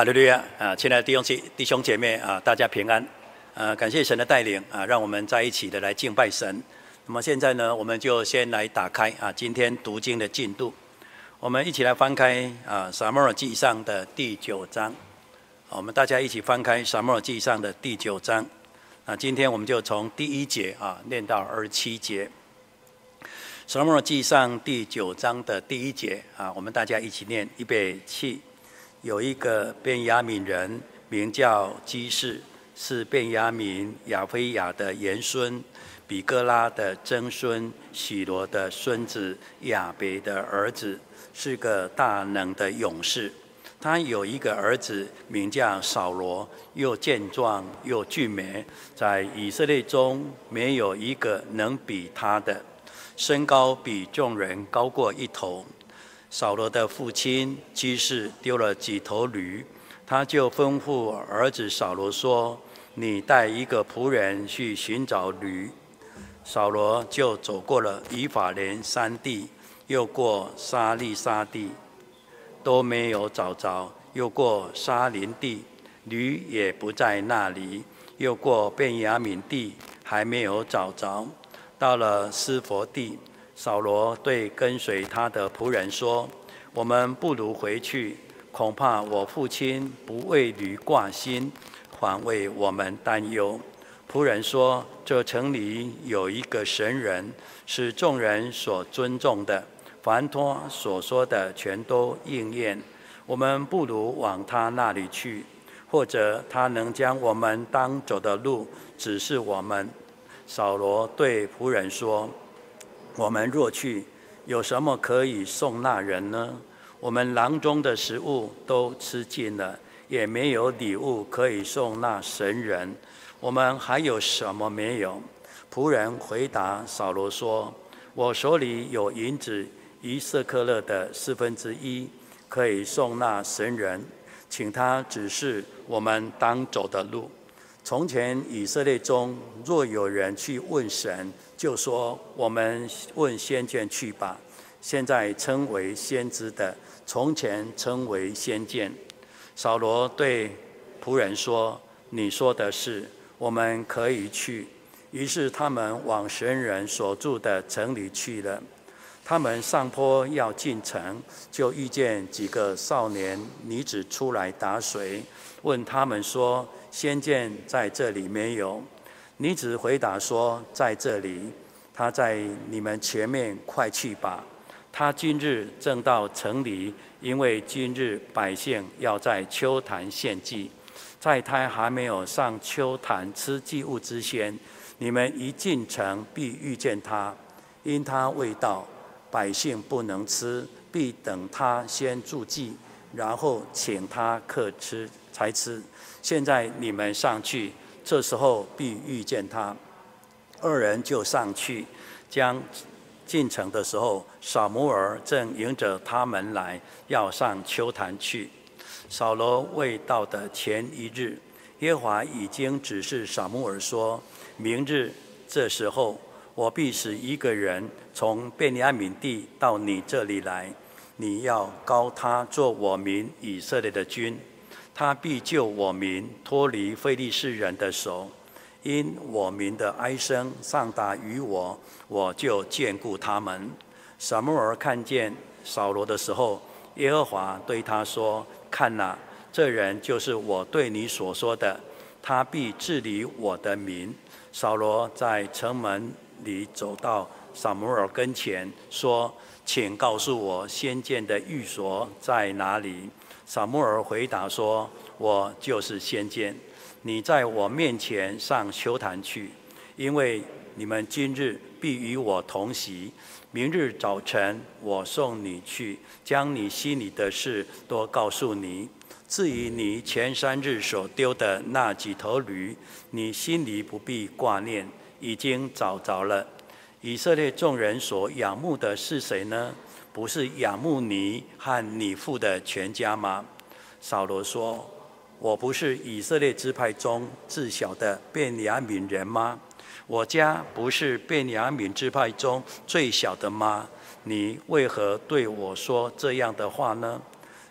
哈利路亚啊！亲爱的弟兄姐弟兄姐妹啊，大家平安啊！感谢神的带领啊，让我们在一起的来敬拜神。那么现在呢，我们就先来打开啊，今天读经的进度。我们一起来翻开啊《撒母耳记上》的第九章。我们大家一起翻开《撒母耳记上》的第九章。那今天我们就从第一节啊念到二十七节。《撒母耳记上》第九章的第一节啊，我们大家一起念，预备起。有一个便雅悯人，名叫基士，是便雅悯亚非亚的延孙，比哥拉的曾孙，许罗的孙子，亚别的儿子，是个大能的勇士。他有一个儿子，名叫扫罗，又健壮又俊美，在以色列中没有一个能比他的，身高比众人高过一头。扫罗的父亲基士丢了几头驴，他就吩咐儿子扫罗说：“你带一个仆人去寻找驴。”扫罗就走过了以法莲山地，又过沙利沙地，都没有找着；又过沙林地，驴也不在那里；又过便雅悯地，还没有找着。到了斯佛地。扫罗对跟随他的仆人说：“我们不如回去，恐怕我父亲不为驴挂心，反为我们担忧。”仆人说：“这城里有一个神人，是众人所尊重的，凡托所说的全都应验。我们不如往他那里去，或者他能将我们当走的路指示我们。”扫罗对仆人说。我们若去，有什么可以送那人呢？我们囊中的食物都吃尽了，也没有礼物可以送那神人。我们还有什么没有？仆人回答扫罗说：“我手里有银子一色克勒的四分之一，可以送那神人，请他指示我们当走的路。”从前以色列中，若有人去问神，就说：“我们问先见去吧。”现在称为先知的，从前称为先见。扫罗对仆人说：“你说的是，我们可以去。”于是他们往神人所住的城里去了。他们上坡要进城，就遇见几个少年女子出来打水，问他们说。先见在这里没有？女子回答说：“在这里。”他在你们前面，快去吧。他今日正到城里，因为今日百姓要在秋坛献祭，在他还没有上秋坛吃祭物之前，你们一进城必遇见他，因他未到，百姓不能吃，必等他先祝祭，然后请他客吃才吃。现在你们上去，这时候必遇见他。二人就上去，将进城的时候，撒母耳正迎着他们来，要上邱坛去。扫罗未到的前一日，耶华已经指示撒母耳说：明日这时候，我必使一个人从便雅悯地到你这里来，你要膏他做我民以色列的君。他必救我民脱离非利士人的手，因我民的哀声上达于我，我就眷顾他们。撒母耳看见扫罗的时候，耶和华对他说：“看哪，这人就是我对你所说的，他必治理我的民。”扫罗在城门里走到撒母耳跟前，说：“请告诉我先见的寓所在哪里？”撒母耳回答说：“我就是先见，你在我面前上邱坛去，因为你们今日必与我同席。明日早晨我送你去，将你心里的事都告诉你。至于你前三日所丢的那几头驴，你心里不必挂念，已经找着了。以色列众人所仰慕的是谁呢？”不是仰慕你和你父的全家吗？扫罗说：“我不是以色列支派中最小的便雅悯人吗？我家不是便雅悯支派中最小的吗？你为何对我说这样的话呢？”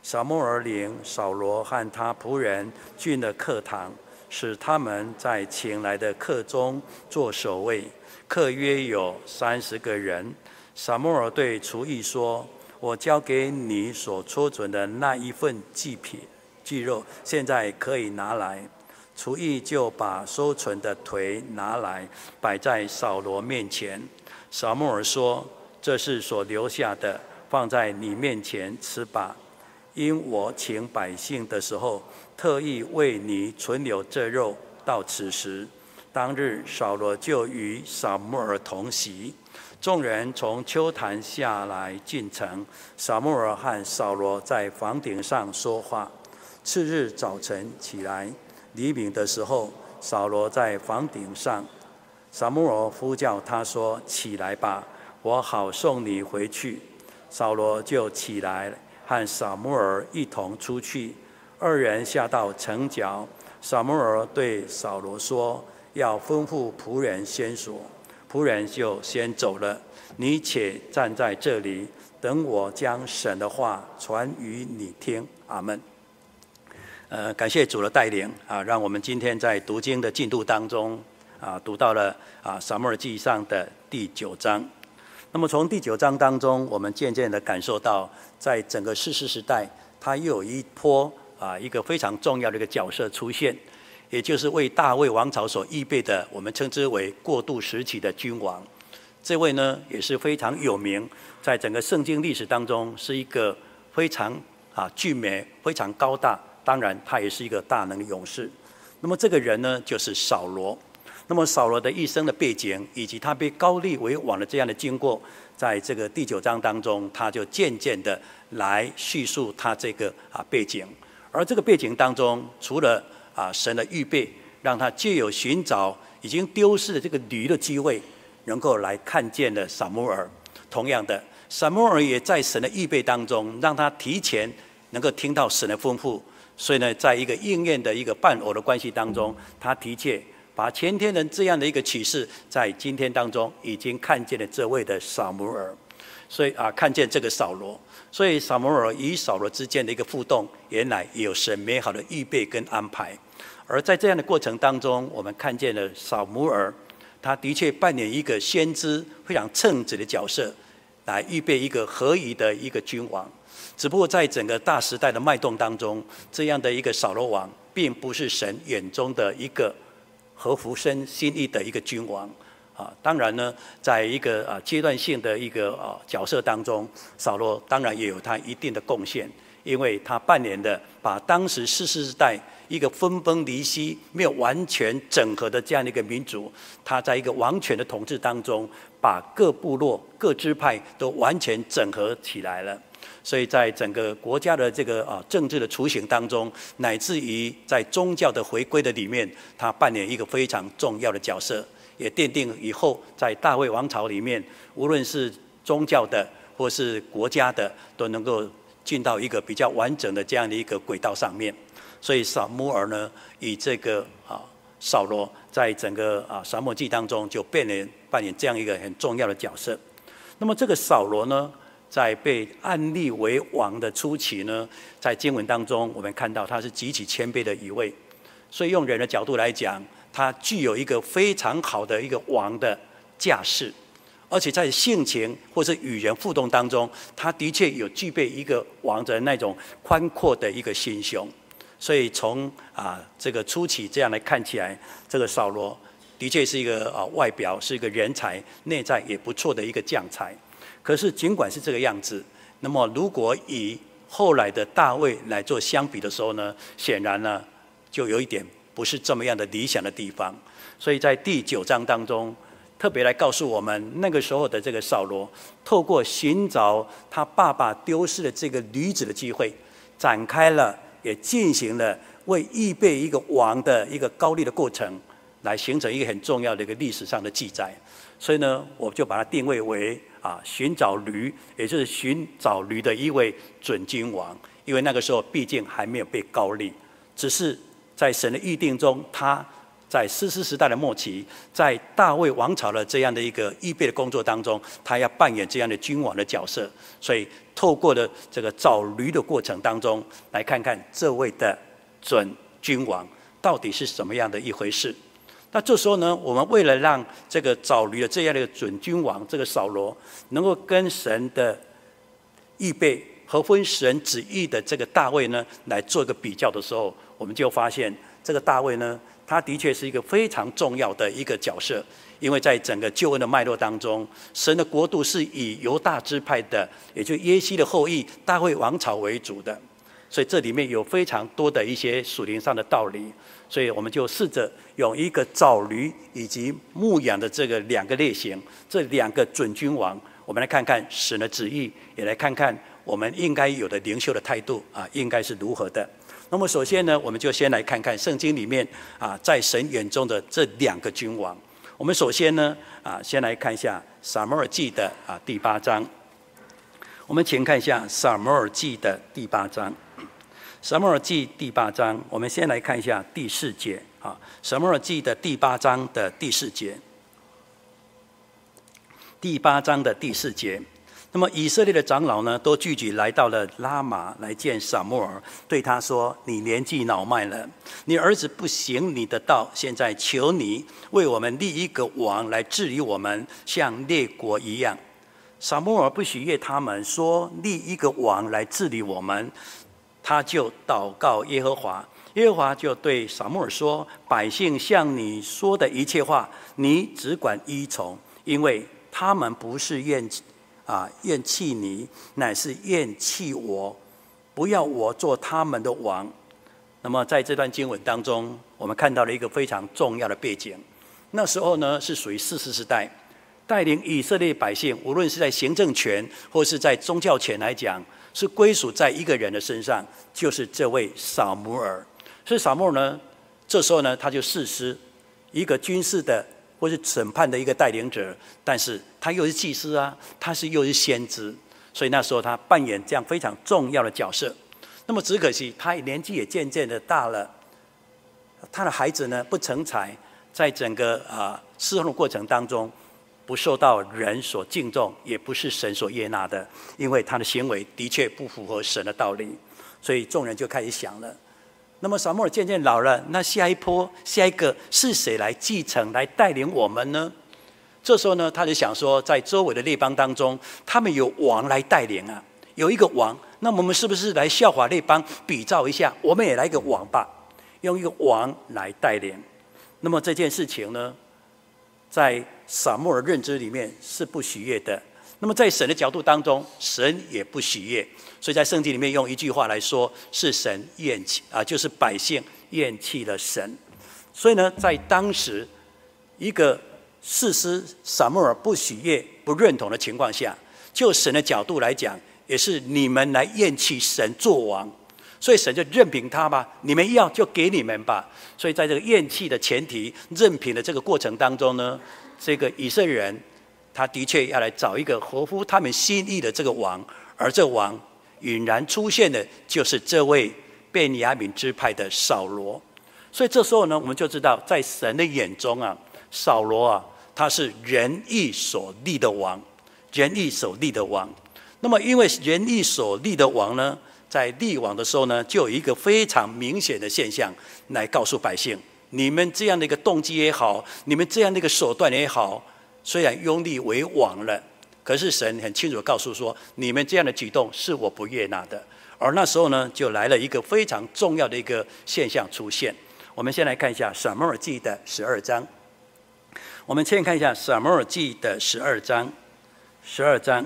撒母耳领扫罗和他仆人进了客堂，使他们在请来的客中做守卫。客约有三十个人。撒母耳对厨艺说：“我交给你所储存的那一份祭品、祭肉，现在可以拿来。”厨艺就把收存的腿拿来，摆在扫罗面前。撒母耳说：“这是所留下的，放在你面前吃吧。因我请百姓的时候，特意为你存留这肉，到此时。”当日，扫罗就与撒母耳同席。众人从丘坛下来进城，撒母耳和扫罗在房顶上说话。次日早晨起来。黎明的时候，扫罗在房顶上，撒母耳呼叫他说：“起来吧，我好送你回去。”扫罗就起来，和撒母耳一同出去。二人下到城角，撒母耳对扫罗说：“要吩咐仆人先说。”仆人就先走了。你且站在这里，等我将神的话传与你听。阿门。呃，感谢主的带领啊，让我们今天在读经的进度当中啊，读到了啊撒母耳记上的第九章。那么从第九章当中，我们渐渐的感受到，在整个世世时代，它又有一波啊一个非常重要的一个角色出现，也就是为大卫王朝所预备的，我们称之为过渡时期的君王。这位呢也是非常有名，在整个圣经历史当中是一个非常啊俊美、非常高大。当然，他也是一个大能勇士。那么这个人呢，就是扫罗。那么扫罗的一生的背景，以及他被高利为王的这样的经过，在这个第九章当中，他就渐渐的来叙述他这个啊背景。而这个背景当中，除了啊神的预备，让他借有寻找已经丢失的这个驴的机会，能够来看见了撒母耳。同样的，撒母耳也在神的预备当中，让他提前能够听到神的吩咐。所以呢，在一个应验的一个伴偶的关系当中，他的确把前天人这样的一个启示，在今天当中已经看见了这位的撒母耳，所以啊，看见这个扫罗，所以撒摩尔与扫罗之间的一个互动，原来有神美好的预备跟安排。而在这样的过程当中，我们看见了扫摩尔，他的确扮演一个先知非常称职的角色，来预备一个合宜的一个君王。只不过在整个大时代的脉动当中，这样的一个扫罗王，并不是神眼中的一个合乎神心意的一个君王啊。当然呢，在一个啊阶段性的一个啊角色当中，扫罗当然也有他一定的贡献，因为他扮演的把当时士师时代一个分崩离析、没有完全整合的这样的一个民族，他在一个王权的统治当中，把各部落、各支派都完全整合起来了。所以在整个国家的这个啊政治的雏形当中，乃至于在宗教的回归的里面，他扮演一个非常重要的角色，也奠定以后在大卫王朝里面，无论是宗教的或是国家的，都能够进到一个比较完整的这样的一个轨道上面。所以撒母耳呢，以这个啊扫罗在整个啊撒母耳记当中就变成扮演这样一个很重要的角色。那么这个扫罗呢，在被安立为王的初期呢，在经文当中，我们看到他是极其谦卑的一位，所以用人的角度来讲，他具有一个非常好的一个王的架势，而且在性情或是与人互动当中，他的确有具备一个王的那种宽阔的一个心胸，所以从啊这个初期这样来看起来，这个扫罗的确是一个啊外表是一个人才，内在也不错的一个将才。可是，尽管是这个样子，那么如果以后来的大卫来做相比的时候呢，显然呢，就有一点不是这么样的理想的地方。所以在第九章当中，特别来告诉我们，那个时候的这个扫罗，透过寻找他爸爸丢失的这个女子的机会，展开了，也进行了为预备一个王的一个高立的过程，来形成一个很重要的一个历史上的记载。所以呢，我就把它定位为。啊，寻找驴，也就是寻找驴的一位准君王，因为那个时候毕竟还没有被高立，只是在神的预定中，他在士师时代的末期，在大卫王朝的这样的一个预备的工作当中，他要扮演这样的君王的角色。所以，透过了这个找驴的过程当中，来看看这位的准君王到底是什么样的一回事。那这时候呢，我们为了让这个找驴的这样的一个准君王这个扫罗，能够跟神的预备合乎神旨意的这个大卫呢，来做一个比较的时候，我们就发现这个大卫呢。他的确是一个非常重要的一个角色，因为在整个救恩的脉络当中，神的国度是以犹大支派的，也就耶西的后裔大卫王朝为主的，所以这里面有非常多的一些属灵上的道理，所以我们就试着用一个找驴以及牧羊的这个两个类型，这两个准君王，我们来看看神的旨意，也来看看我们应该有的领袖的态度啊，应该是如何的。那么首先呢，我们就先来看看圣经里面啊，在神眼中的这两个君王。我们首先呢啊，先来看一下撒母耳记的啊第八章。我们请看一下撒母耳记的第八章。撒母耳记第八章，我们先来看一下第四节啊。撒母耳记的第八章的第四节。第八章的第四节。那么以色列的长老呢，都聚集来到了拉玛来见撒母耳，对他说：“你年纪老迈了，你儿子不行你的道，现在求你为我们立一个王来治理我们，像列国一样。”撒母耳不喜悦他们说立一个王来治理我们，他就祷告耶和华，耶和华就对撒母耳说：“百姓向你说的一切话，你只管依从，因为他们不是愿。”啊，厌弃你，乃是厌弃我，不要我做他们的王。那么在这段经文当中，我们看到了一个非常重要的背景。那时候呢，是属于士师时代，带领以色列百姓，无论是在行政权或是在宗教权来讲，是归属在一个人的身上，就是这位撒母耳。所以撒母耳呢，这时候呢，他就士师，一个军事的。或是审判的一个带领者，但是他又是祭司啊，他是又是先知，所以那时候他扮演这样非常重要的角色。那么只可惜他年纪也渐渐的大了，他的孩子呢不成才，在整个啊侍奉的过程当中，不受到人所敬重，也不是神所悦纳的，因为他的行为的确不符合神的道理，所以众人就开始想了。那么撒母耳渐渐老了，那下一波、下一个是谁来继承、来带领我们呢？这时候呢，他就想说，在周围的列邦当中，他们有王来带领啊，有一个王，那我们是不是来效法列邦，比照一下，我们也来一个王吧，用一个王来带领。那么这件事情呢，在撒母耳认知里面是不喜悦的。那么在神的角度当中，神也不喜悦。所以在圣经里面用一句话来说，是神厌弃啊，就是百姓厌弃了神。所以呢，在当时一个士师撒母耳不喜悦、不认同的情况下，就神的角度来讲，也是你们来厌弃神做王，所以神就任凭他吧，你们要就给你们吧。所以在这个厌弃的前提、任凭的这个过程当中呢，这个以色列人他的确要来找一个合乎他们心意的这个王，而这王。引然出现的就是这位便雅悯支派的扫罗，所以这时候呢，我们就知道，在神的眼中啊，扫罗啊，他是人意所立的王，人意所立的王。那么，因为人意所立的王呢，在立王的时候呢，就有一个非常明显的现象来告诉百姓：你们这样的一个动机也好，你们这样的一个手段也好，虽然拥立为王了。可是神很清楚告诉说，你们这样的举动是我不悦纳的。而那时候呢，就来了一个非常重要的一个现象出现。我们先来看一下《撒母耳记》的十二章。我们先看一下《撒母耳记》的十二章，十二章，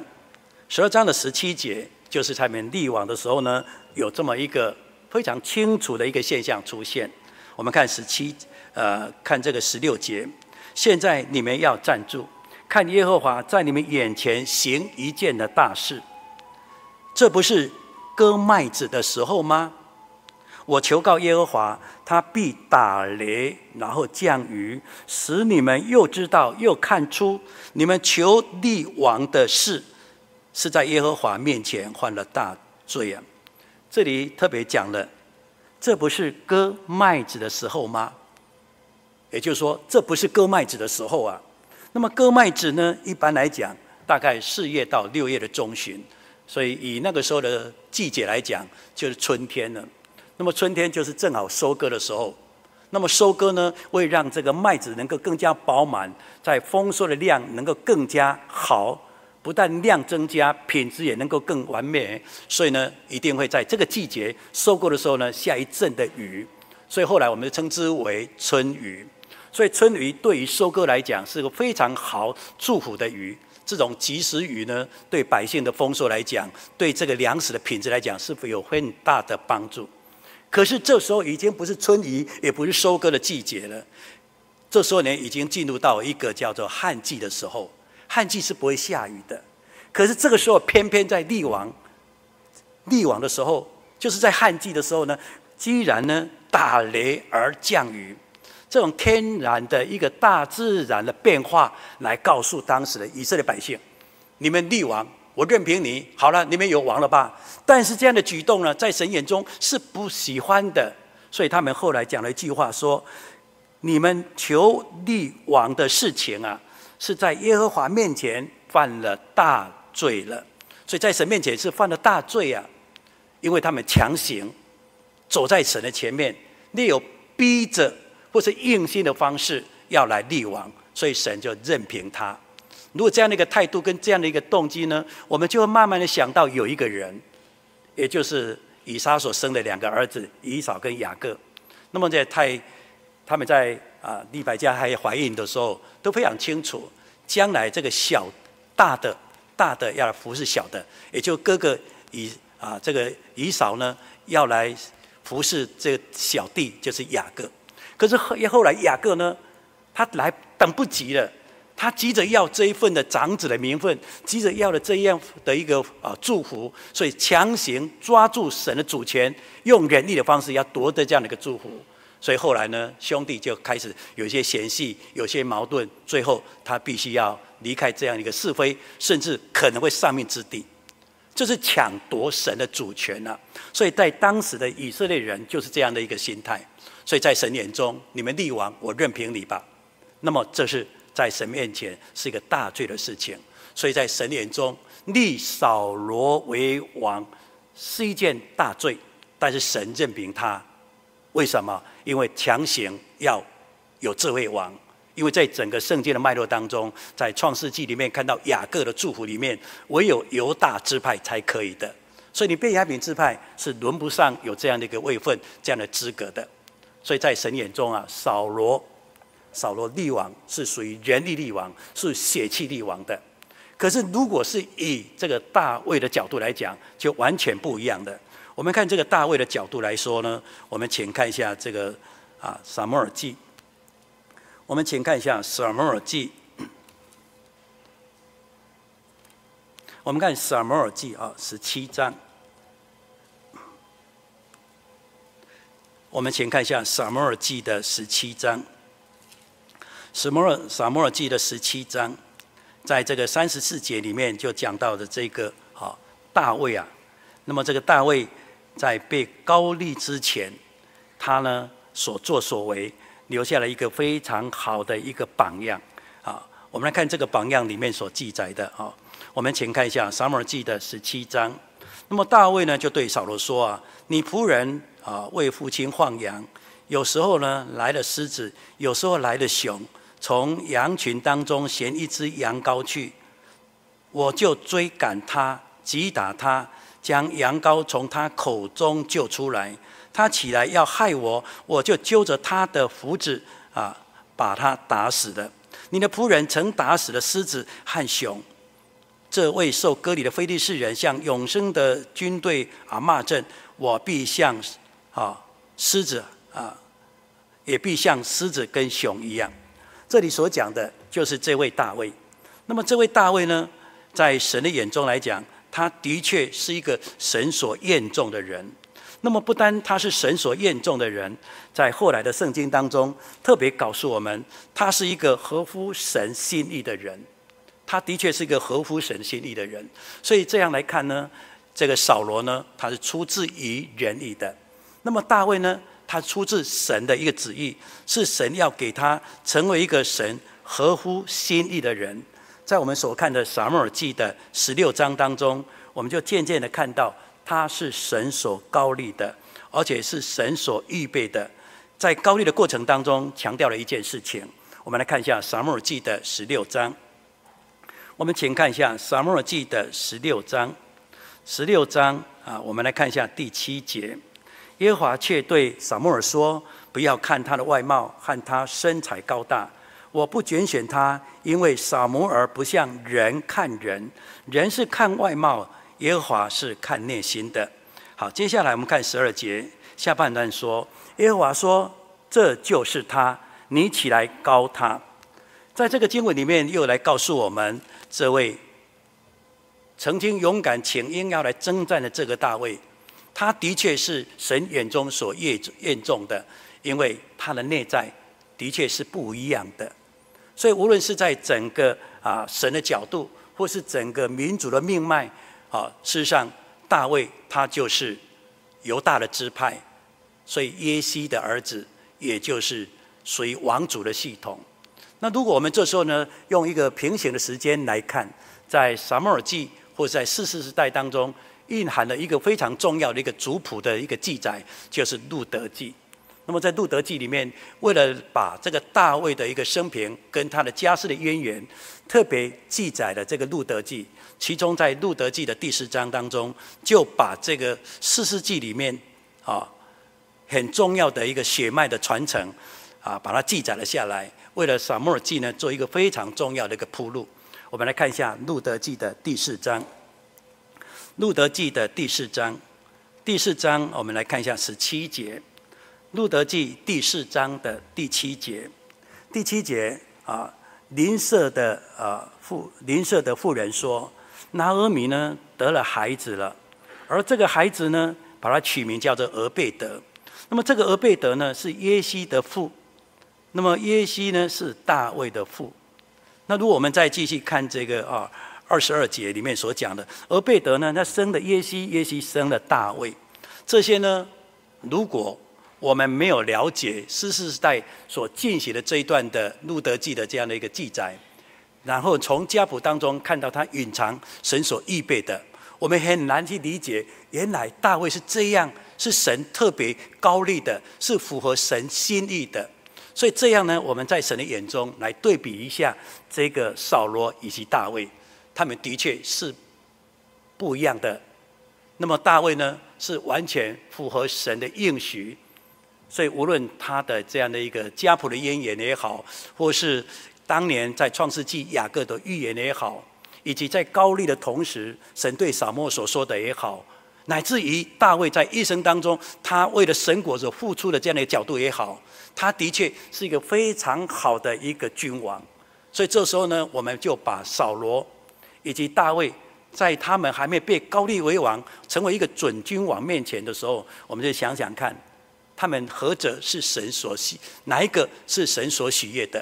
十二章的十七节，就是他们立王的时候呢，有这么一个非常清楚的一个现象出现。我们看十七，呃，看这个十六节。现在你们要站住。看耶和华在你们眼前行一件的大事，这不是割麦子的时候吗？我求告耶和华，他必打雷，然后降雨，使你们又知道又看出，你们求立王的事是在耶和华面前犯了大罪啊！这里特别讲了，这不是割麦子的时候吗？也就是说，这不是割麦子的时候啊。那么割麦子呢，一般来讲，大概四月到六月的中旬，所以以那个时候的季节来讲，就是春天了。那么春天就是正好收割的时候。那么收割呢，为让这个麦子能够更加饱满，在丰收的量能够更加好，不但量增加，品质也能够更完美。所以呢，一定会在这个季节收割的时候呢，下一阵的雨。所以后来我们称之为春雨。所以春雨对于收割来讲是个非常好祝福的雨，这种及时雨呢，对百姓的丰收来讲，对这个粮食的品质来讲，是否有很大的帮助？可是这时候已经不是春雨，也不是收割的季节了，这时候呢，已经进入到一个叫做旱季的时候。旱季是不会下雨的，可是这个时候偏偏在历王历王的时候，就是在旱季的时候呢，居然呢打雷而降雨。这种天然的一个大自然的变化，来告诉当时的以色列百姓：你们立王，我任凭你。好了，你们有王了吧？但是这样的举动呢，在神眼中是不喜欢的。所以他们后来讲了一句话说：你们求立王的事情啊，是在耶和华面前犯了大罪了。所以在神面前是犯了大罪啊，因为他们强行走在神的前面，你有逼着。或是硬性的方式要来立王，所以神就任凭他。如果这样的一个态度跟这样的一个动机呢，我们就会慢慢的想到有一个人，也就是以撒所生的两个儿子以扫跟雅各。那么在太他们在啊利百加还怀孕的时候，都非常清楚，将来这个小大的大的要来服侍小的，也就哥哥以啊这个以扫呢要来服侍这个小弟，就是雅各。可是后后来雅各呢，他来等不及了，他急着要这一份的长子的名分，急着要了这样的一个啊祝福，所以强行抓住神的主权，用人力的方式要夺得这样的一个祝福。所以后来呢，兄弟就开始有些嫌隙，有些矛盾，最后他必须要离开这样一个是非，甚至可能会丧命之地，这是抢夺神的主权啊！所以在当时的以色列人就是这样的一个心态。所以在神眼中，你们立王，我任凭你吧。那么这是在神面前是一个大罪的事情。所以在神眼中，立扫罗为王是一件大罪，但是神任凭他。为什么？因为强行要有这位王。因为在整个圣经的脉络当中，在创世纪里面看到雅各的祝福里面，唯有犹大支派才可以的。所以你被雅悯支派是轮不上有这样的一个位分、这样的资格的。所以在神眼中啊，扫罗，扫罗立王是属于人力立王，是血气立王的。可是如果是以这个大卫的角度来讲，就完全不一样的。我们看这个大卫的角度来说呢，我们请看一下这个啊撒母耳记。我们请看一下撒母耳记。我们看撒母耳记啊十七章。我们请看一下《撒母耳记》的十七章，《撒母耳撒母耳记》的十七章，在这个三十四节里面就讲到的这个啊大卫啊，那么这个大卫在被高立之前，他呢所作所为，留下了一个非常好的一个榜样啊。我们来看这个榜样里面所记载的啊，我们请看一下《撒母耳记》的十七章。那么大卫呢就对扫罗说啊：“你仆人。”啊，为父亲放羊，有时候呢来了狮子，有时候来了熊，从羊群当中衔一只羊羔去，我就追赶他，击打他，将羊羔从他口中救出来。他起来要害我，我就揪着他的胡子啊，把他打死了。你的仆人曾打死了狮子和熊，这位受割礼的非利士人向永生的军队啊骂阵，我必向。啊，狮子啊，也必像狮子跟熊一样。这里所讲的就是这位大卫。那么这位大卫呢，在神的眼中来讲，他的确是一个神所厌重的人。那么不单他是神所厌重的人，在后来的圣经当中，特别告诉我们，他是一个合乎神心意的人。他的确是一个合乎神心意的人。所以这样来看呢，这个扫罗呢，他是出自于人意的。那么大卫呢，他出自神的一个旨意，是神要给他成为一个神合乎心意的人。在我们所看的撒母耳记的十六章当中，我们就渐渐的看到他是神所膏立的，而且是神所预备的。在膏立的过程当中，强调了一件事情。我们来看一下撒母耳记的十六章。我们请看一下撒母耳记的十六章。十六章啊，我们来看一下第七节。耶和华却对撒母耳说：“不要看他的外貌和他身材高大，我不拣选他，因为撒母耳不像人看人，人是看外貌，耶和华是看内心的。”好，接下来我们看十二节下半段说：“耶和华说，这就是他，你起来膏他。”在这个经文里面，又来告诉我们，这位曾经勇敢请缨要来征战的这个大卫，他的确是神眼中所悦悦重的，因为他的内在的确是不一样的。所以，无论是在整个啊神的角度，或是整个民族的命脉啊，事实上，大卫他就是犹大的支派，所以耶西的儿子，也就是属于王族的系统。那如果我们这时候呢，用一个平行的时间来看，在撒母耳记或者在四世时代当中，蕴含了一个非常重要的一个族谱的一个记载，就是路得记。那么在路德记里面，为了把这个大卫的一个生平跟他的家世的渊源，特别记载了这个路德记。其中在路德记的第四章当中，就把这个四世纪里面啊很重要的一个血脉的传承啊，把它记载了下来。为了撒母耳记呢，做一个非常重要的一个铺路。我们来看一下路德记的第四章。路德记的第四章，第四章我们来看一下十七节。路德记第四章的第七节，第七节啊，邻舍的啊妇邻舍的妇人说，拿俄米呢得了孩子了，而这个孩子呢，把他取名叫做俄贝德。那么这个俄贝德呢，是耶西的父。那么耶西呢是大卫的父。那如果我们再继续看这个啊二十二节里面所讲的，俄贝德呢，他生了耶西，耶西生了大卫。这些呢，如果我们没有了解士时代所进行的这一段的路德记的这样的一个记载，然后从家谱当中看到他隐藏神所预备的，我们很难去理解，原来大卫是这样，是神特别高立的，是符合神心意的。所以这样呢，我们在神的眼中来对比一下这个扫罗以及大卫，他们的确是不一样的。那么大卫呢，是完全符合神的应许。所以无论他的这样的一个家谱的渊源也好，或是当年在创世纪雅各的预言也好，以及在膏立的同时，神对撒母耳所说的也好，乃至于大卫在一生当中，他为了神国所付出的这样的角度也好。他的确是一个非常好的一个君王，所以这时候呢，我们就把扫罗以及大卫，在他们还没被膏立为王，成为一个准君王面前的时候，我们就想想看，他们何者是神所喜，哪一个是神所喜悦的？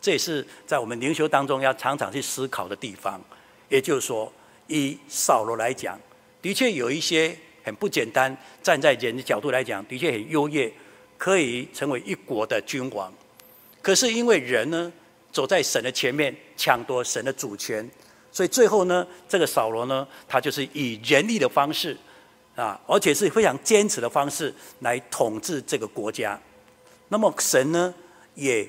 这也是在我们灵修当中要常常去思考的地方。也就是说，以扫罗来讲，的确有一些很不简单，站在人的角度来讲，的确很优越。可以成为一国的君王，可是因为人呢，走在神的前面，抢夺神的主权，所以最后呢，这个扫罗呢，他就是以人力的方式啊，而且是非常坚持的方式来统治这个国家。那么神呢，也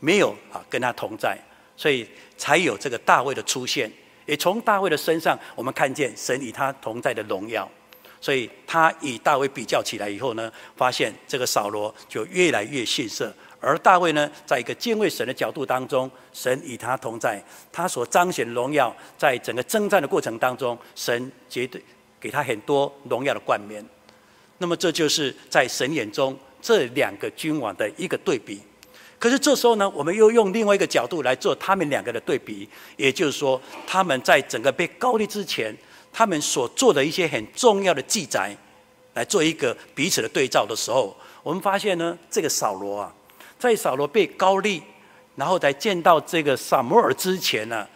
没有啊跟他同在，所以才有这个大卫的出现。也从大卫的身上，我们看见神与他同在的荣耀。所以他与大卫比较起来以后呢，发现这个扫罗就越来越逊色，而大卫呢，在一个敬畏神的角度当中，神与他同在，他所彰显荣耀，在整个征战的过程当中，神绝对给他很多荣耀的冠冕。那么这就是在神眼中这两个君王的一个对比。可是这时候呢，我们又用另外一个角度来做他们两个的对比，也就是说，他们在整个被高立之前。他们所做的一些很重要的记载，来做一个彼此的对照的时候，我们发现呢，这个扫罗啊，在扫罗被高立，然后在见到这个撒摩尔之前呢，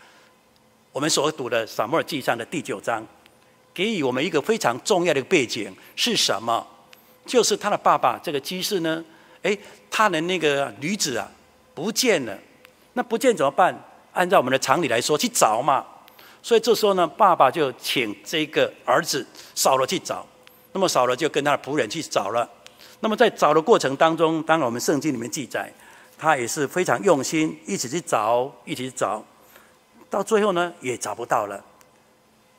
我们所读的撒摩尔记上的第九章，给予我们一个非常重要的背景是什么？就是他的爸爸这个基士呢，诶，他的那个女子啊不见了，那不见怎么办？按照我们的常理来说，去找嘛。所以这时候呢，爸爸就请这个儿子扫罗去找。那么扫罗就跟他的仆人去找了。那么在找的过程当中，当然我们圣经里面记载，他也是非常用心，一起去找，一起找，到最后呢也找不到了。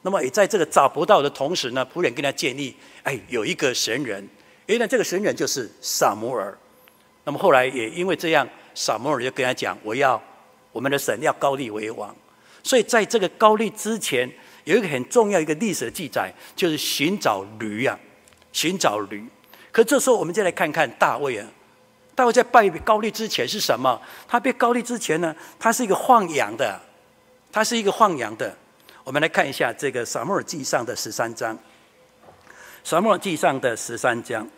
那么也在这个找不到的同时呢，仆人跟他建议，哎，有一个神人，原来这个神人就是撒摩尔。那么后来也因为这样，撒摩尔就跟他讲，我要我们的神要膏立为王。所以在这个膏立之前，有一个很重要一个历史的记载，就是寻找驴啊，寻找驴。可这时候我们就来看看大卫啊，大卫在拜膏立之前是什么？他被膏立之前呢，他是一个放羊的，他是一个放羊的。我们来看一下这个撒母耳记上的十三章，撒母耳记上的十三章，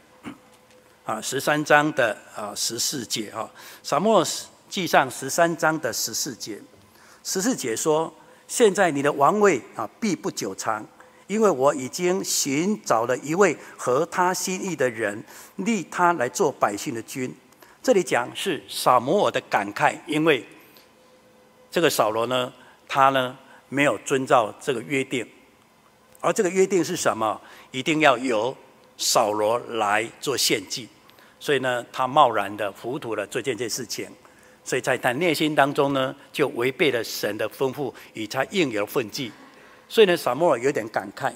啊，十三章的啊十四节哈，撒母耳记上十三章的十四节。十四节说：“现在你的王位啊，必不久长，因为我已经寻找了一位合他心意的人，立他来做百姓的君。”这里讲是撒母耳的感慨，因为这个扫罗呢，他呢没有遵照这个约定，而这个约定是什么？一定要由扫罗来做献祭，所以呢，他贸然的、糊涂的做这件事情。所以在他内心当中呢，就违背了神的吩咐，与他应有的份际。所以呢，撒母耳有点感慨。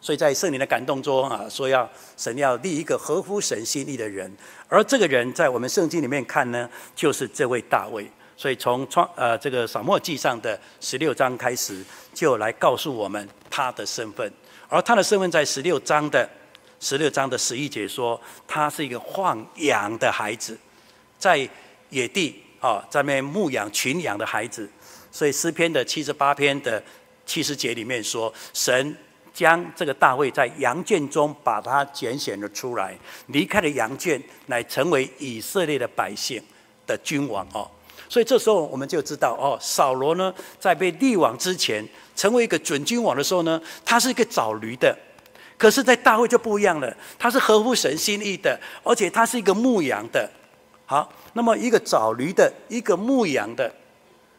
所以在圣灵的感动中啊，说要神要立一个合乎神心意的人，而这个人在我们圣经里面看呢，就是这位大卫。所以从创呃这个扫墓记上的十六章开始，就来告诉我们他的身份。而他的身份在十六章的十六章的十一节说，他是一个放羊的孩子，在野地。啊，在那牧养群羊的孩子，所以诗篇的七十八篇的七十节里面说，神将这个大卫在羊圈中把他拣选了出来，离开了羊圈，来成为以色列的百姓的君王哦。所以这时候我们就知道哦，扫罗呢在被立王之前，成为一个准君王的时候呢，他是一个找驴的，可是，在大卫就不一样了，他是合乎神心意的，而且他是一个牧羊的。好，那么一个找驴的，一个牧羊的，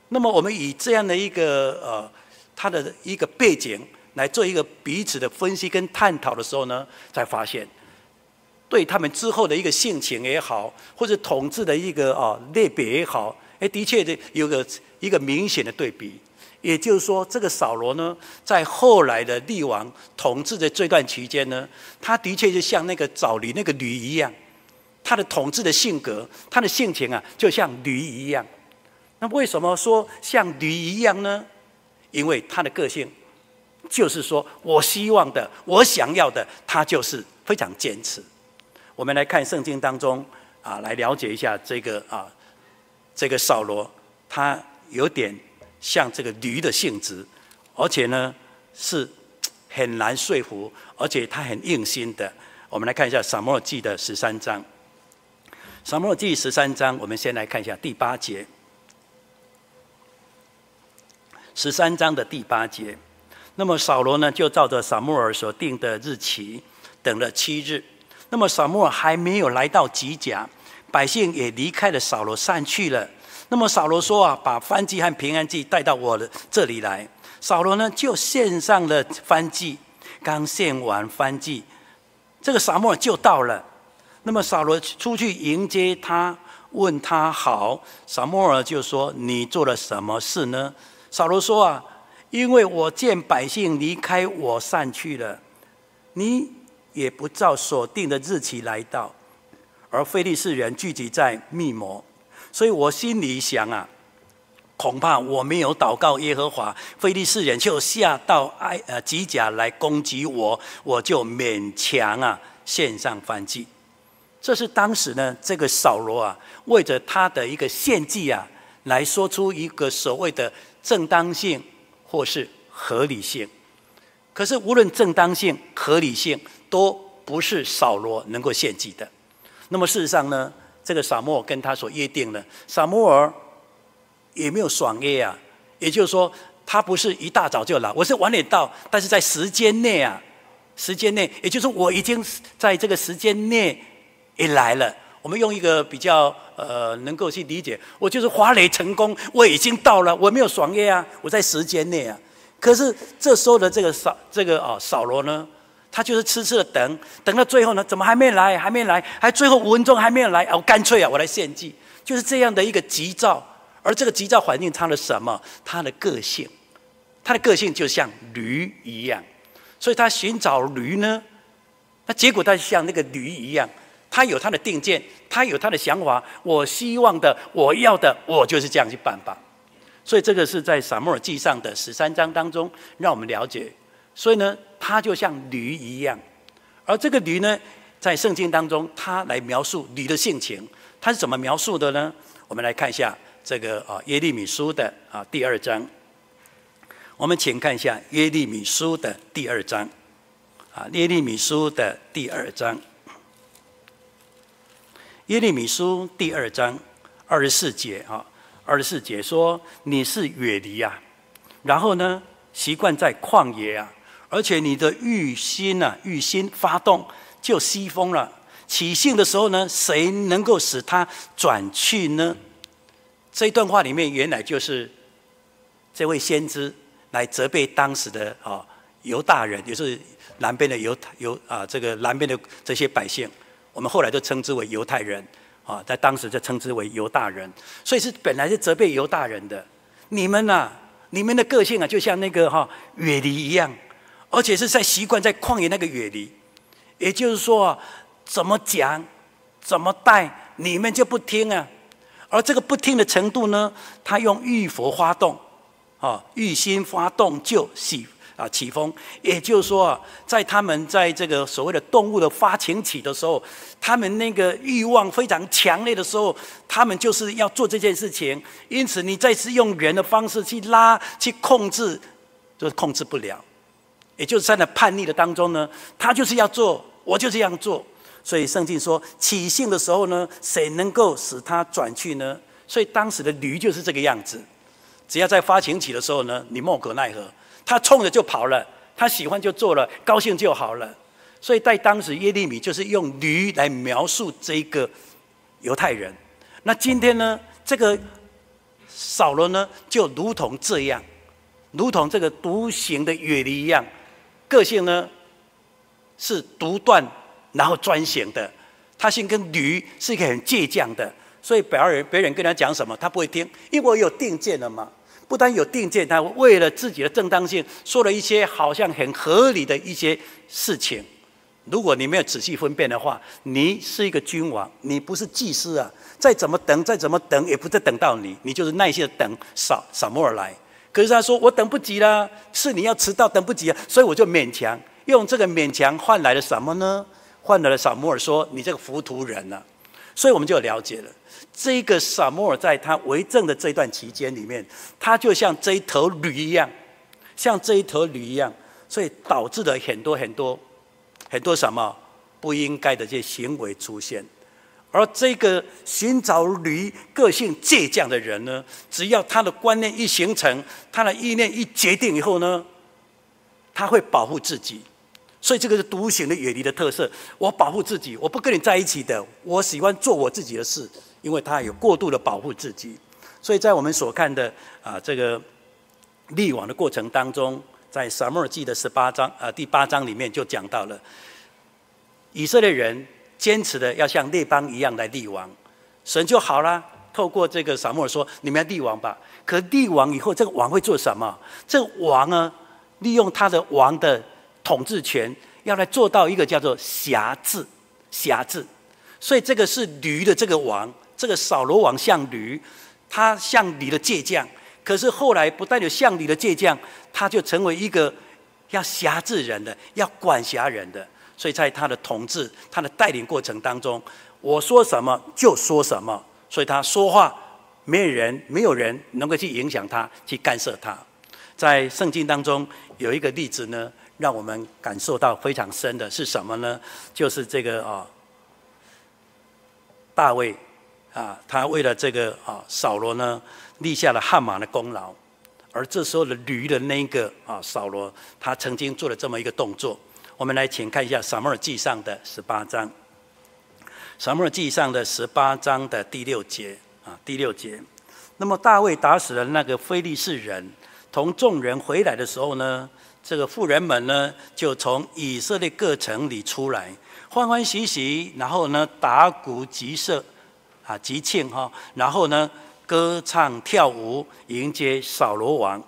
那么我们以这样的一个呃，他的一个背景来做一个彼此的分析跟探讨的时候呢，才发现，对他们之后的一个性情也好，或者统治的一个啊类别也好，哎，的确的有个一个明显的对比。也就是说，这个扫罗呢，在后来的立王统治的这段期间呢，他的确就像那个找驴那个驴一样。他的统治的性格，他的性情啊，就像驴一样。那为什么说像驴一样呢？因为他的个性，就是说我希望的，我想要的，他就是非常坚持。我们来看圣经当中啊，来了解一下这个啊，这个扫罗，他有点像这个驴的性质，而且呢是很难说服，而且他很硬心的。我们来看一下撒母耳记的十三章。撒母耳记十三章，我们先来看一下第八节。十三章的第八节，那么扫罗呢，就照着撒母耳所定的日期，等了七日。那么撒母耳还没有来到吉甲，百姓也离开了扫罗散去了。那么扫罗说啊，把燔祭和平安祭带到我的这里来。扫罗呢，就献上了燔祭。刚献完燔祭，这个撒母耳就到了。那么扫罗出去迎接他，问他好。撒母尔就说：“你做了什么事呢？”扫罗说：“啊，因为我见百姓离开我散去了，你也不照所定的日期来到，而非利士人聚集在密谋，所以我心里想啊，恐怕我没有祷告耶和华，非利士人就下到埃呃吉甲来攻击我，我就勉强啊献上反击。”这是当时呢，这个扫罗啊，为着他的一个献祭啊，来说出一个所谓的正当性或是合理性。可是无论正当性、合理性，都不是扫罗能够献祭的。那么事实上呢，这个撒摩尔跟他所约定的，撒摩尔也没有爽约啊。也就是说，他不是一大早就来，我是晚点到，但是在时间内啊，时间内，也就是我已经在这个时间内也来了。我们用一个比较呃能够去理解，我就是华磊成功，我已经到了，我没有爽约啊，我在时间内啊。可是这时候的这个扫这个啊扫罗呢，他就是痴痴的等，等到最后呢，怎么还没来？还没来？还最后五分钟还没有来？我干脆啊，我来献祭，就是这样的一个急躁。而这个急躁环境，他的什么？他的个性，他的个性就像驴一样，所以他寻找驴呢，那结果他像那个驴一样，他有他的定见，他有他的想法。我希望的，我要的，我就是这样去办吧。所以这个是在撒母耳记上的十三章当中，让我们了解。所以呢，他就像驴一样，而这个驴呢，在圣经当中，他来描述驴的性情，他是怎么描述的呢？我们来看一下这个啊耶利米书的啊第二章。我们请看一下耶利米书的第二章，啊耶利米书的第二章，耶利米书第二章二十四节啊。二十四节说，你是远离啊，然后呢，习惯在旷野啊，而且你的欲心啊，欲心发动就西风了。起兴的时候呢，谁能够使他转去呢？这一段话里面，原来就是这位先知来责备当时的啊犹大人，也就是南边的犹太犹啊这个南边的这些百姓，我们后来都称之为犹太人。啊，在当时就称之为犹大人，所以是本来是责备犹大人的。你们呐、你们的个性啊，就像那个哈远离一样，而且是在习惯在旷野那个远离。也就是说啊，怎么讲，怎么带，你们就不听啊。而这个不听的程度呢，他用欲佛发动，啊，欲心发动就喜。啊，起风，也就是说啊，在他们在这个所谓的动物的发情期的时候，他们那个欲望非常强烈的时候，他们就是要做这件事情。因此，你再次用人的方式去拉、去控制，就是控制不了。也就是在那叛逆的当中呢，他就是要做，我就这样做。所以圣经说，起兴的时候呢，谁能够使他转去呢？所以当时的驴就是这个样子，只要在发情期的时候呢，你莫可奈何。他冲着就跑了，他喜欢就做了，高兴就好了。所以在当时，耶利米就是用驴来描述这个犹太人。那今天呢，这个扫罗呢，就如同这样，如同这个独行的远离一样，个性呢是独断，然后专行的。他性跟驴是一个很倔强的，所以别人别人跟他讲什么，他不会听，因为我有定见了嘛。不但有定见，他为了自己的正当性，说了一些好像很合理的一些事情。如果你没有仔细分辨的话，你是一个君王，你不是祭司啊！再怎么等，再怎么等，也不再等到你，你就是耐心的等撒撒母耳来。可是他说：“我等不及了，是你要迟到，等不及啊！”所以我就勉强用这个勉强换来了什么呢？换来了撒摩尔说：“你这个糊涂人啊！”所以我们就了解了。这个撒摩尔在他为政的这段期间里面，他就像这一头驴一样，像这一头驴一样，所以导致了很多很多很多什么不应该的这些行为出现。而这个寻找驴、个性倔强的人呢，只要他的观念一形成，他的意念一决定以后呢，他会保护自己。所以这个是独行的远离的特色。我保护自己，我不跟你在一起的，我喜欢做我自己的事。因为他有过度的保护自己，所以在我们所看的啊这个立王的过程当中，在撒母耳记的十八章啊第八章里面就讲到了以色列人坚持的要像列邦一样来立王，神就好了，透过这个撒母耳说：“你们要立王吧。”可立王以后，这个王会做什么？这个王呢，利用他的王的统治权，要来做到一个叫做辖制，辖制。所以这个是驴的这个王。这个扫罗王像驴，他像驴的倔强。可是后来不但有像驴的倔强，他就成为一个要辖制人的、要管辖人的。所以在他的统治、他的带领过程当中，我说什么就说什么。所以他说话，没有人、没有人能够去影响他、去干涉他。在圣经当中有一个例子呢，让我们感受到非常深的是什么呢？就是这个啊、大卫。啊，他为了这个啊，扫罗呢立下了汗马的功劳，而这时候的驴的那个啊，扫罗他曾经做了这么一个动作，我们来请看一下《撒母耳记上》的十八章，《撒母耳记上》的十八章的第六节啊，第六节。那么大卫打死了那个非利士人，同众人回来的时候呢，这个妇人们呢就从以色列各城里出来，欢欢喜喜，然后呢打鼓击瑟，啊，集庆哈，然后呢歌唱跳舞迎接扫罗王。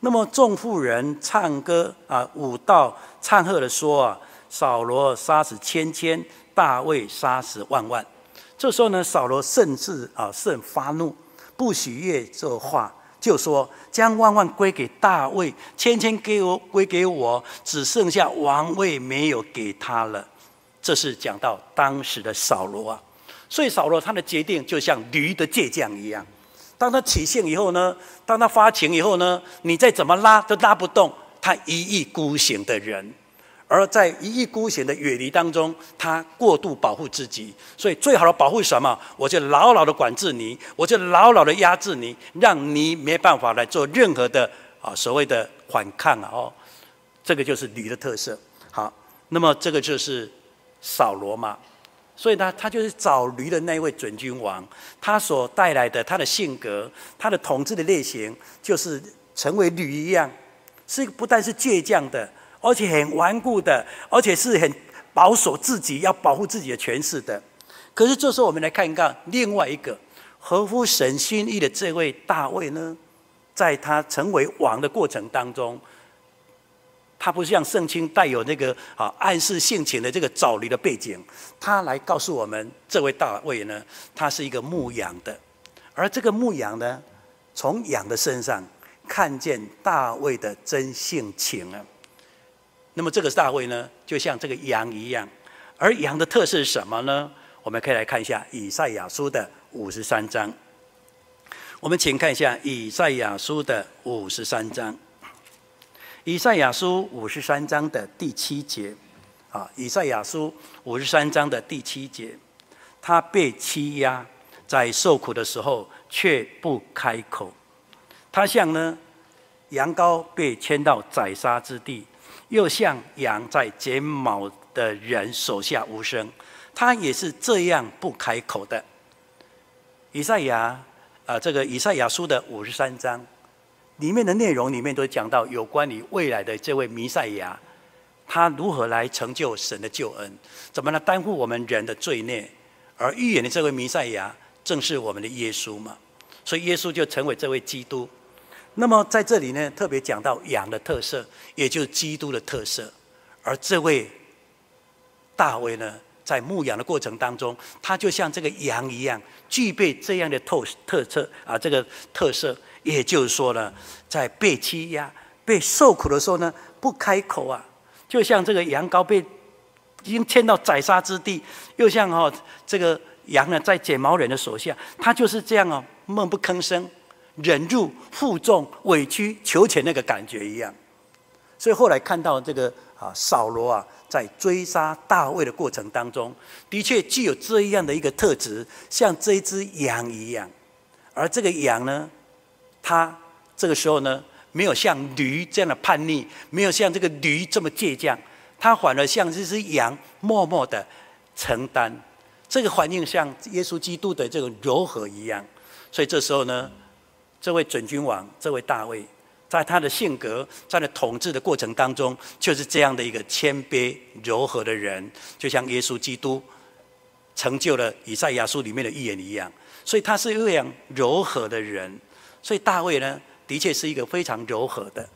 那么众妇人唱歌啊，舞蹈唱和的说啊，扫罗杀死千千，大卫杀死万万。这时候呢，扫罗甚至啊甚发怒，不喜悦这话，就说将万万归给大卫，千千给我归给我，只剩下王位没有给他了。这是讲到当时的扫罗啊，所以扫罗他的决定就像驴的倔强一样。当他起性以后呢，当他发情以后呢，你再怎么拉都拉不动他一意孤行的人。而在一意孤行的远离当中，他过度保护自己，所以最好的保护什么？我就牢牢的管制你，我就牢牢的压制你，让你没办法来做任何的啊所谓的反抗啊哦，这个就是驴的特色。好，那么这个就是扫罗嘛。所以呢，他就是找驴的那位准君王，他所带来的他的性格，他的统治的类型，就是成为驴一样，是不但是倔强的，而且很顽固的，而且是很保守自己，要保护自己的权势的。可是这时候，我们来看一看另外一个合乎神心意的这位大卫呢，在他成为王的过程当中。他不像圣经带有那个啊暗示性情的这个找驴的背景，他来告诉我们，这位大卫呢，他是一个牧羊的，而这个牧羊呢，从羊的身上看见大卫的真性情啊。那么这个大卫呢，就像这个羊一样，而羊的特色是什么呢？我们可以来看一下以赛亚书的五十三章。我们请看一下以赛亚书的五十三章。以赛亚书五十三章的第七节，啊，以赛亚书五十三章的第七节，他被欺压，在受苦的时候却不开口。他像呢羊羔被牵到宰杀之地，又像羊在剪毛的人手下无声。他也是这样不开口的。以赛亚啊，这个以赛亚书的五十三章。里面的内容里面都讲到有关于未来的这位弥赛亚，他如何来成就神的救恩，怎么来担负我们人的罪孽，而预言的这位弥赛亚正是我们的耶稣嘛，所以耶稣就成为这位基督。那么在这里呢，特别讲到羊的特色，也就是基督的特色，而这位大卫呢，在牧羊的过程当中，他就像这个羊一样，具备这样的特特色啊，这个特色。也就是说呢，在被欺压、被受苦的时候呢，不开口啊，就像这个羊羔被已经牵到宰杀之地，又像哈这个羊呢在剪毛人的手下，他就是这样哦，闷不吭声，忍辱负重、委曲求全那个感觉一样。所以后来看到这个啊扫罗啊，在追杀大卫的过程当中，的确具有这样的一个特质，像这只羊一样，而这个羊呢，它这个时候呢，没有像驴这样的叛逆，没有像这个驴这么倔强，它反而像这只羊，默默的承担。这个环境像耶稣基督的这种柔和一样。所以这时候呢，这位准君王，这位大卫，在他的性格，在他统治的过程当中，就是这样的一个谦卑柔和的人，就像耶稣基督成就了以赛亚书里面的预言一样。所以他是一样柔和的人。所以大卫呢，的确是一个非常柔和的，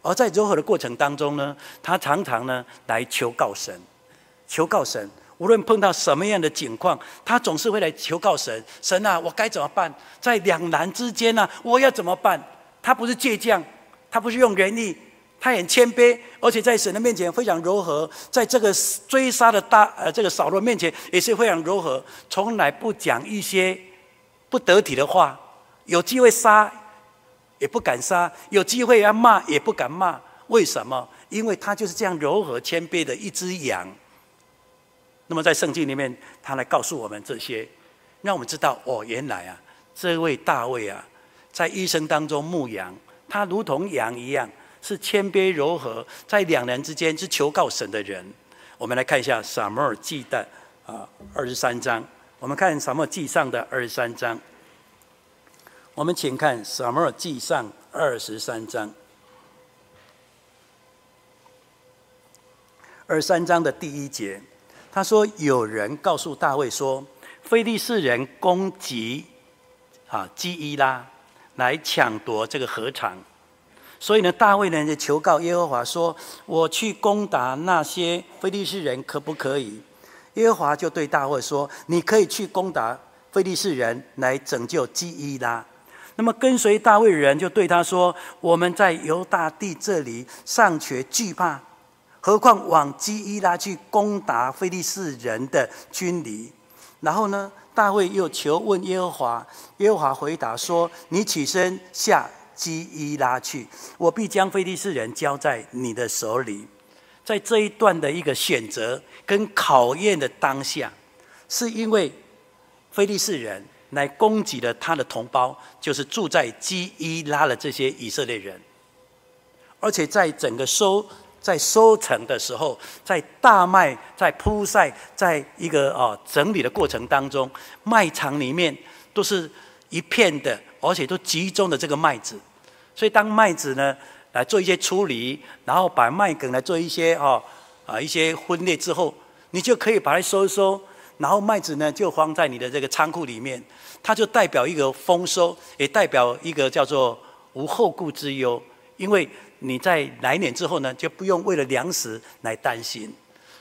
而在柔和的过程当中呢，他常常呢来求告神，求告神，无论碰到什么样的境况，他总是会来求告神。神啊，我该怎么办？在两难之间呢，我要怎么办？他不是倔强，他不是用人力，他很谦卑，而且在神的面前非常柔和，在这个追杀的大呃这个扫罗面前也是非常柔和，从来不讲一些不得体的话。有机会杀，也不敢杀；有机会要骂，也不敢骂。为什么？因为他就是这样柔和谦卑的一只羊。那么在圣经里面，他来告诉我们这些，让我们知道哦，原来啊，这位大卫啊，在一生当中牧羊，他如同羊一样，是谦卑柔和，在两人之间是求告神的人。我们来看一下撒母耳记的啊二十三章，我们看撒母耳记上的二十三章。我们请看撒母耳记上二十三章，二十三章的第一节，他说：“有人告诉大卫说，非利士人攻击啊基伊拉，来抢夺这个禾场。所以呢，大卫呢就求告耶和华说：我去攻打那些非利士人，可不可以？耶和华就对大卫说：你可以去攻打非利士人，来拯救基伊拉。”那么跟随大卫的人就对他说：“我们在犹大地这里尚且惧怕，何况往基伊拉去攻打非利士人的军旅？”然后呢，大卫又求问耶和华，耶和华回答说：“你起身下基伊拉去，我必将非利士人交在你的手里。”在这一段的一个选择跟考验的当下，是因为非利士人。来攻击了他的同胞，就是住在基伊拉的这些以色列人。而且在整个收在收成的时候，在大麦在铺晒，在一个啊整理的过程当中，麦场里面都是一片的，而且都集中的这个麦子。所以当麦子呢来做一些处理，然后把麦梗来做一些哦啊一些分裂之后，你就可以把它收一收。然后麦子呢，就放在你的这个仓库里面，它就代表一个丰收，也代表一个叫做无后顾之忧。因为你在来年之后呢，就不用为了粮食来担心。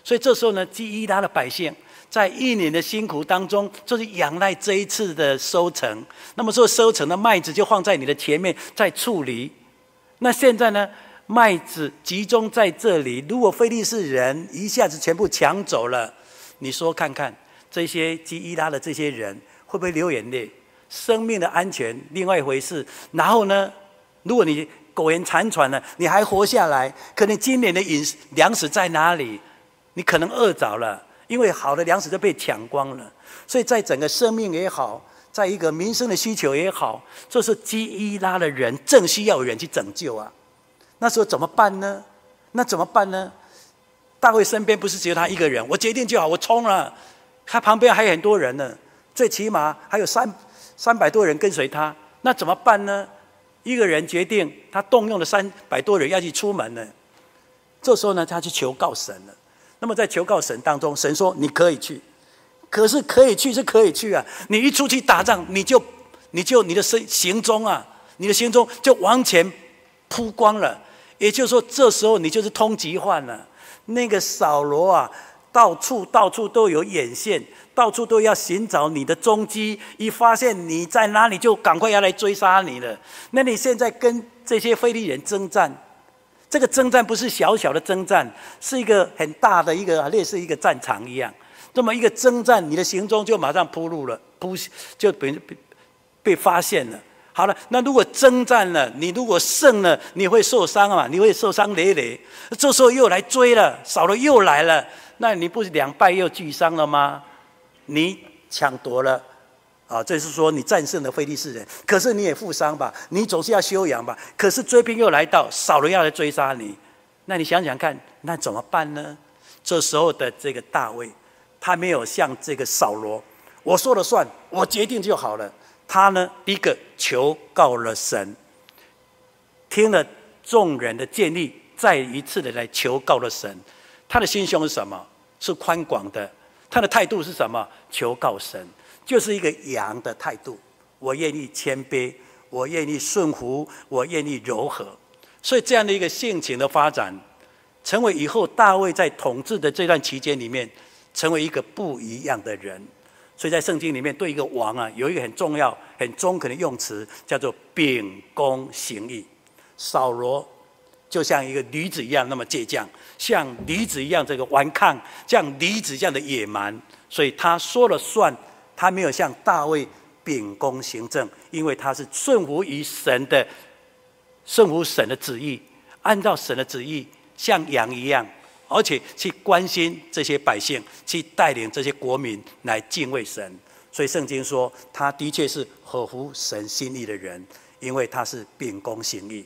所以这时候呢，基伊拉的百姓在一年的辛苦当中，就是仰赖这一次的收成。那么说收成的麦子就放在你的前面在处理。那现在呢，麦子集中在这里，如果非利士人一下子全部抢走了，你说看看。这些基伊拉的这些人会不会流眼泪？生命的安全另外一回事。然后呢，如果你苟延残喘了，你还活下来，可能今年的饮食粮食在哪里？你可能饿着了，因为好的粮食都被抢光了。所以在整个生命也好，在一个民生的需求也好，这是基伊拉的人正需要有人去拯救啊。那时候怎么办呢？那怎么办呢？大卫身边不是只有他一个人，我决定就好，我冲了。他旁边还有很多人呢，最起码还有三三百多人跟随他。那怎么办呢？一个人决定，他动用了三百多人要去出门呢。这时候呢，他去求告神了。那么在求告神当中，神说：“你可以去。”可是可以去是可以去啊，你一出去打仗，你就你就你的身行踪啊，你的行踪就完全铺光了。也就是说，这时候你就是通缉犯了。那个扫罗啊。到处到处都有眼线，到处都要寻找你的踪迹。一发现你在哪里，就赶快要来追杀你了。那你现在跟这些非利人征战，这个征战不是小小的征战，是一个很大的一个类似一个战场一样。这么一个征战，你的行踪就马上铺路了，铺就被被被发现了。好了，那如果征战了，你如果胜了，你会受伤啊，你会受伤累累。这时候又来追了，少了又来了。那你不是两败又俱伤了吗？你抢夺了，啊，这是说你战胜了非利士人，可是你也负伤吧？你总是要休养吧？可是追兵又来到，扫罗要来追杀你，那你想想看，那怎么办呢？这时候的这个大卫，他没有像这个扫罗，我说了算，我决定就好了。他呢，一个求告了神，听了众人的建议，再一次的来求告了神。他的心胸是什么？是宽广的。他的态度是什么？求告神，就是一个羊的态度。我愿意谦卑，我愿意顺服，我愿意柔和。所以这样的一个性情的发展，成为以后大卫在统治的这段期间里面，成为一个不一样的人。所以在圣经里面，对一个王啊，有一个很重要、很中肯的用词，叫做秉公行义。扫罗。就像一个女子一样那么倔强，像女子一样这个顽抗，像女子这样的野蛮，所以他说了算，他没有像大卫秉公行政，因为他是顺服于神的，顺服神的旨意，按照神的旨意像羊一样，而且去关心这些百姓，去带领这些国民来敬畏神。所以圣经说，他的确是合乎神心意的人，因为他是秉公行义。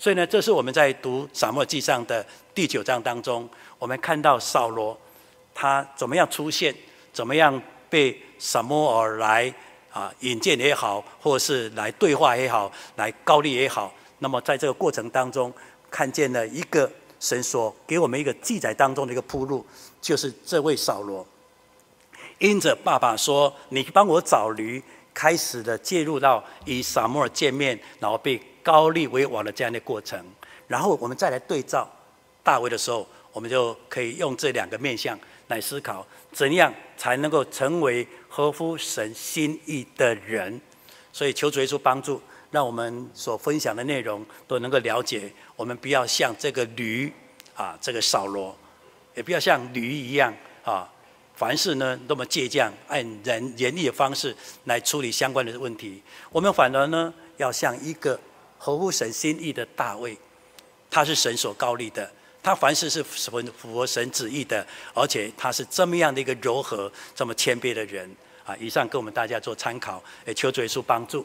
所以呢，这是我们在读撒母记上的第九章当中，我们看到扫罗他怎么样出现，怎么样被撒母耳来啊引荐也好，或是来对话也好，来告立也好。那么在这个过程当中，看见了一个神所给我们一个记载当中的一个铺路，就是这位扫罗，因着爸爸说：“你帮我找驴。”开始的介入到与撒母耳见面，然后被高利为王的这样的过程，然后我们再来对照大卫的时候，我们就可以用这两个面向来思考，怎样才能够成为合乎神心意的人。所以求主耶稣帮助，让我们所分享的内容都能够了解，我们不要像这个驴啊，这个扫罗，也不要像驴一样啊。凡事呢，那么倔强，按人严厉的方式来处理相关的问题。我们反而呢，要像一个合乎神心意的大卫，他是神所高立的，他凡事是符符合神旨意的，而且他是这么样的一个柔和、这么谦卑的人啊。以上给我们大家做参考，也求主耶稣帮助。